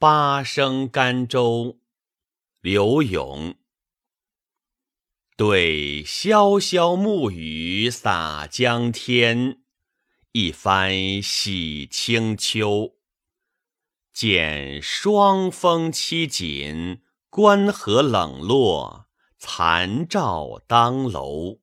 八声甘州，刘永。对潇潇暮雨洒江天，一番洗清秋。见霜风凄紧，关河冷落，残照当楼。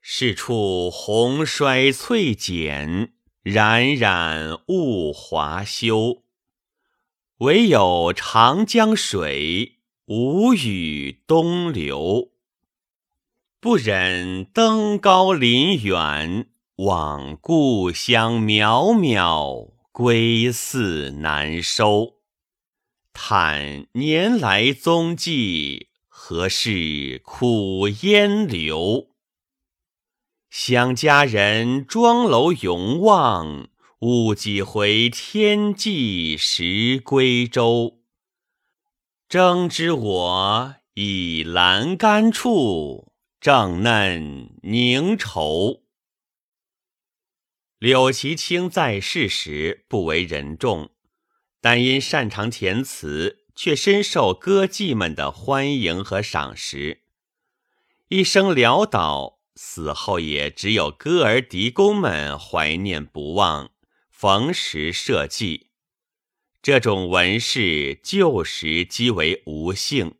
是处红衰翠减，冉冉物华休。唯有长江水，无语东流。不忍登高临远，望故乡渺渺。归寺难收，叹年来踪迹，何事苦烟流？想家人庄楼永望，误几回天际时归舟。争知我倚栏杆处，正嫩凝愁。柳其清在世时不为人众，但因擅长填词，却深受歌妓们的欢迎和赏识。一生潦倒，死后也只有歌儿狄公们怀念不忘，逢时设计。这种文士旧时即为无姓，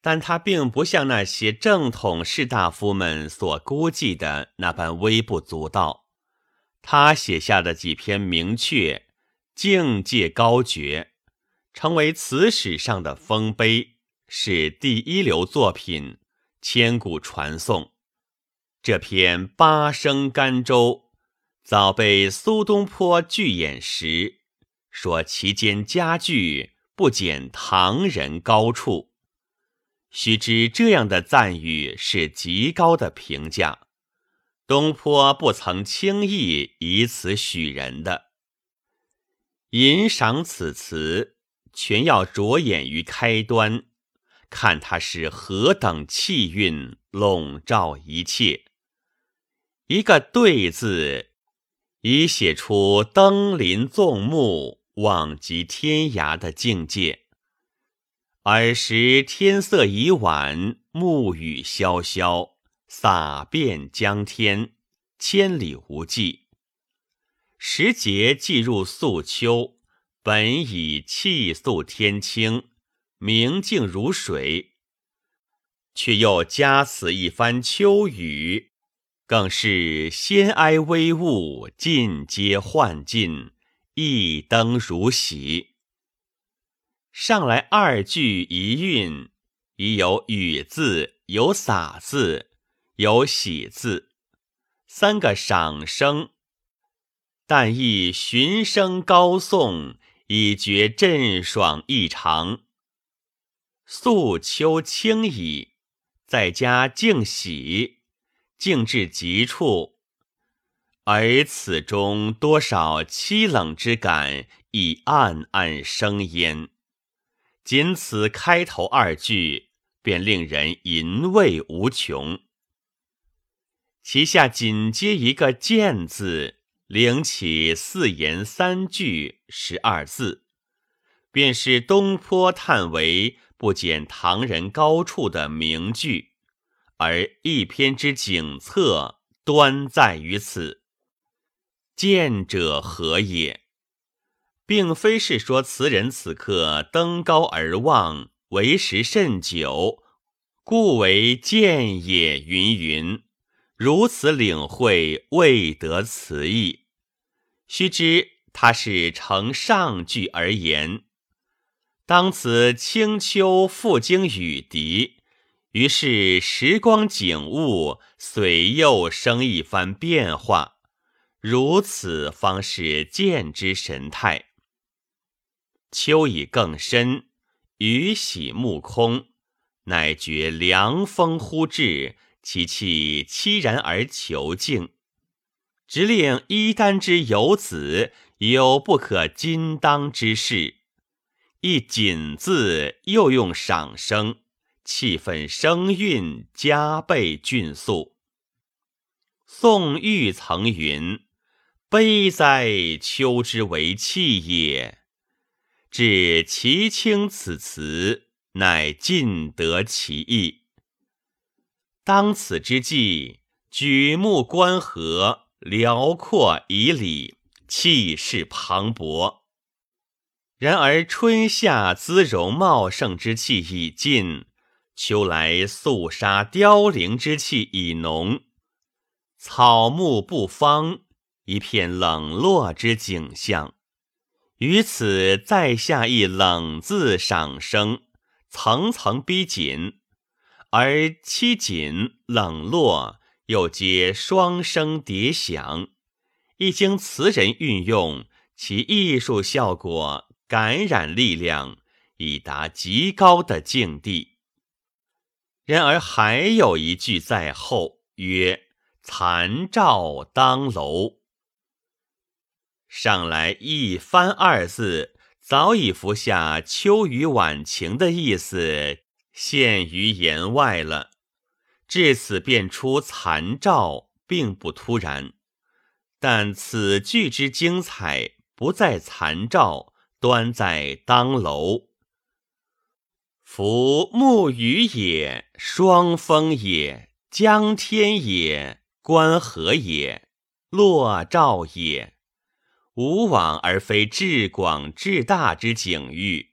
但他并不像那些正统士大夫们所估计的那般微不足道。他写下的几篇名阙，境界高绝，成为词史上的丰碑，是第一流作品，千古传颂。这篇《八声甘州》早被苏东坡拒演时，说其间佳句不减唐人高处。须知这样的赞誉是极高的评价。东坡不曾轻易以此许人的。吟赏此词，全要着眼于开端，看它是何等气韵笼罩一切。一个“对”字，已写出登临纵目、望极天涯的境界。尔时天色已晚，暮雨潇潇。洒遍江天，千里无际。时节既入素秋，本已气肃天清，明净如水，却又加此一番秋雨，更是仙哀微物，尽皆幻尽，一灯如洗。上来二句一韵，已有雨字，有洒字。有喜字，三个赏声，但亦循声高颂，以觉振爽异常。素秋清矣，在家静喜，静至极处，而此中多少凄冷之感，已暗暗生焉。仅此开头二句，便令人淫味无穷。其下紧接一个“见”字，领起四言三句十二字，便是东坡叹为不减唐人高处的名句。而一篇之景策，端在于此。见者何也？并非是说词人此刻登高而望，为时甚久，故为见也。云云。如此领会未得词意，须知他是承上句而言。当此清秋复经雨滴，于是时光景物随又生一番变化，如此方是见之神态。秋已更深，雨洗目空，乃觉凉风忽至。其气凄然而求静，直令衣丹之游子有不可禁当之事。一锦字又用赏声，气氛声韵加倍俊肃。宋玉曾云：“悲哉，秋之为气也！至其清此词，乃尽得其意。当此之际，举目观河，辽阔以里，气势磅礴。然而春夏姿容茂盛之气已尽，秋来肃杀凋零之气已浓，草木不芳，一片冷落之景象。于此再下一冷字赏声，层层逼紧，而凄紧冷落又皆双声叠响，一经词人运用，其艺术效果。感染力量已达极高的境地。然而还有一句在后，曰“残照当楼”。上来一番二字，早已服下秋雨晚晴的意思，现于言外了。至此便出残照，并不突然。但此句之精彩，不在残照。端在当楼，夫木雨也，霜风也，江天也，关河也，落照也，无往而非至广至大之景域。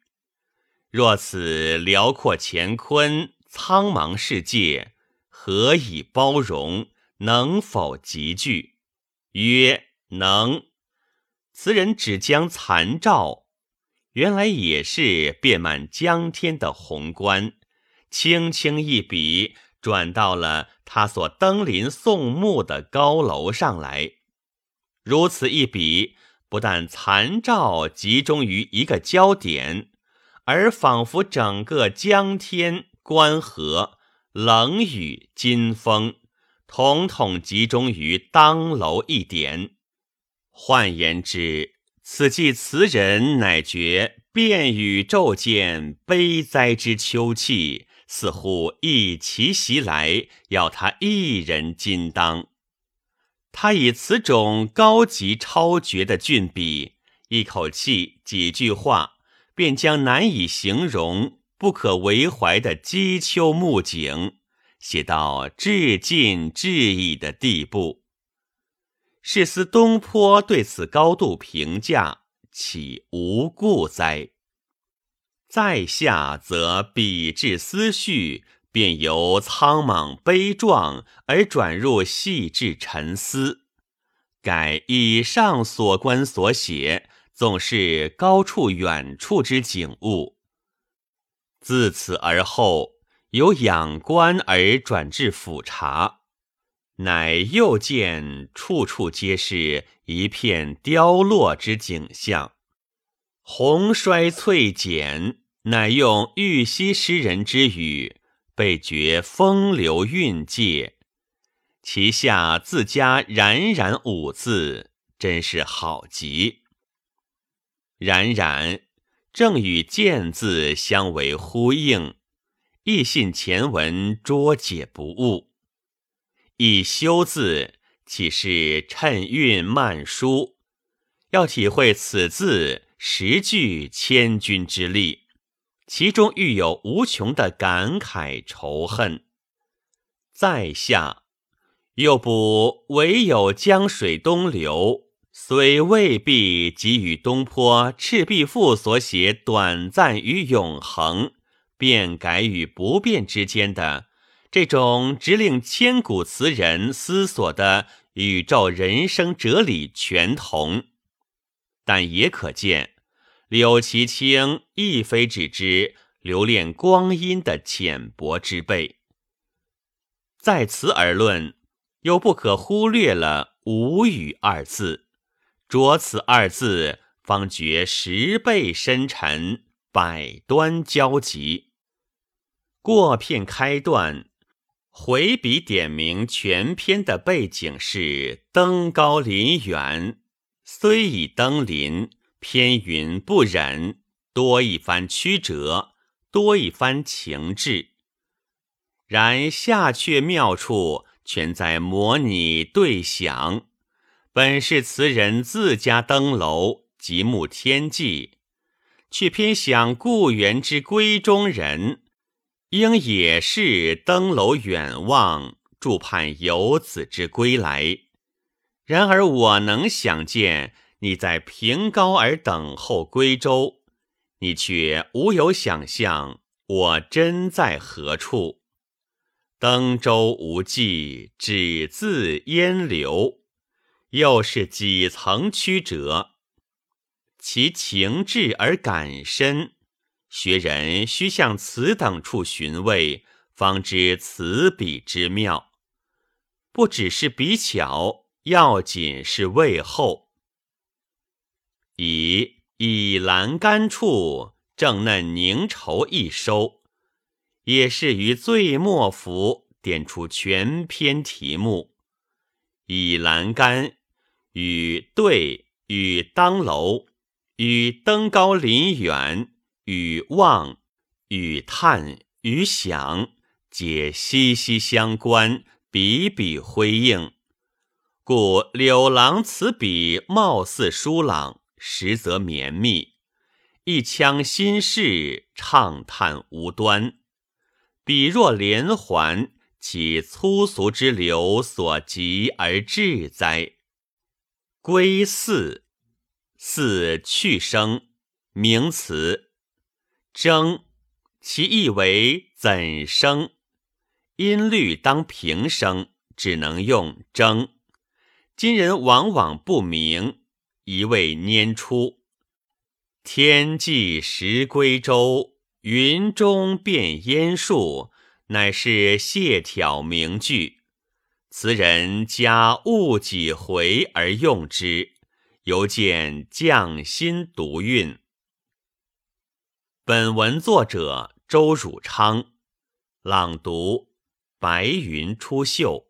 若此辽阔乾坤，苍茫世界，何以包容？能否集聚？曰能。此人只将残照。原来也是遍满江天的宏观，轻轻一笔转到了他所登临宋墓的高楼上来。如此一笔，不但残照集中于一个焦点，而仿佛整个江天、关河、冷雨、金风，统统集中于当楼一点。换言之，此际词人乃觉便与骤见悲哉之秋气，似乎一齐袭来，要他一人金当。他以此种高级超绝的俊笔，一口气几句话，便将难以形容、不可为怀的积秋暮景，写到至尽至矣的地步。是思东坡对此高度评价，岂无故哉？在下则笔致思绪，便由苍莽悲壮而转入细致沉思。改以上所观所写，总是高处远处之景物。自此而后，由仰观而转至俯察。乃又见处处皆是一片凋落之景象，红衰翠减，乃用玉溪诗人之语，被觉风流韵界。其下自加冉冉五字，真是好极。冉冉正与见字相为呼应，亦信前文捉解不误。以修字岂是趁韵慢书？要体会此字十句千钧之力，其中欲有无穷的感慨仇恨。在下又不唯有江水东流，虽未必给予东坡《赤壁赋》所写短暂与永恒，变改与不变之间的。这种直令千古词人思索的宇宙人生哲理全同，但也可见柳其清亦非只知留恋光阴的浅薄之辈。在此而论，又不可忽略了“无语”二字，着此二字，方觉十倍深沉，百端交集。过片开段。回笔点明全篇的背景是登高临远，虽已登临，偏云不忍，多一番曲折，多一番情致。然下阙妙处全在模拟对想，本是词人自家登楼极目天际，却偏想故园之闺中人，应也是登楼远望，助盼游子之归来。然而我能想见你在平高而等候归舟，你却无有想象我真在何处。登舟无际，只自烟流。又是几层曲折？其情至而感深，学人须向此等处寻味，方知此笔之妙。不只是笔巧，要紧是味厚。以以栏杆处正嫩凝稠一收，也是于最末幅点出全篇题目。以栏杆。与对与当楼与登高临远与望与叹与想，皆息息相关，笔笔辉映。故柳郎此笔貌似疏朗，实则绵密。一腔心事，畅叹无端。笔若连环，其粗俗之流所及而至哉？归四，四去声，名词。征，其意为怎生？音律当平声，只能用征。今人往往不明，一味拈出。天际时归舟，云中变烟树，乃是谢挑名句。词人加误几回而用之，犹见匠心独韵。本文作者周汝昌，朗读：白云出岫。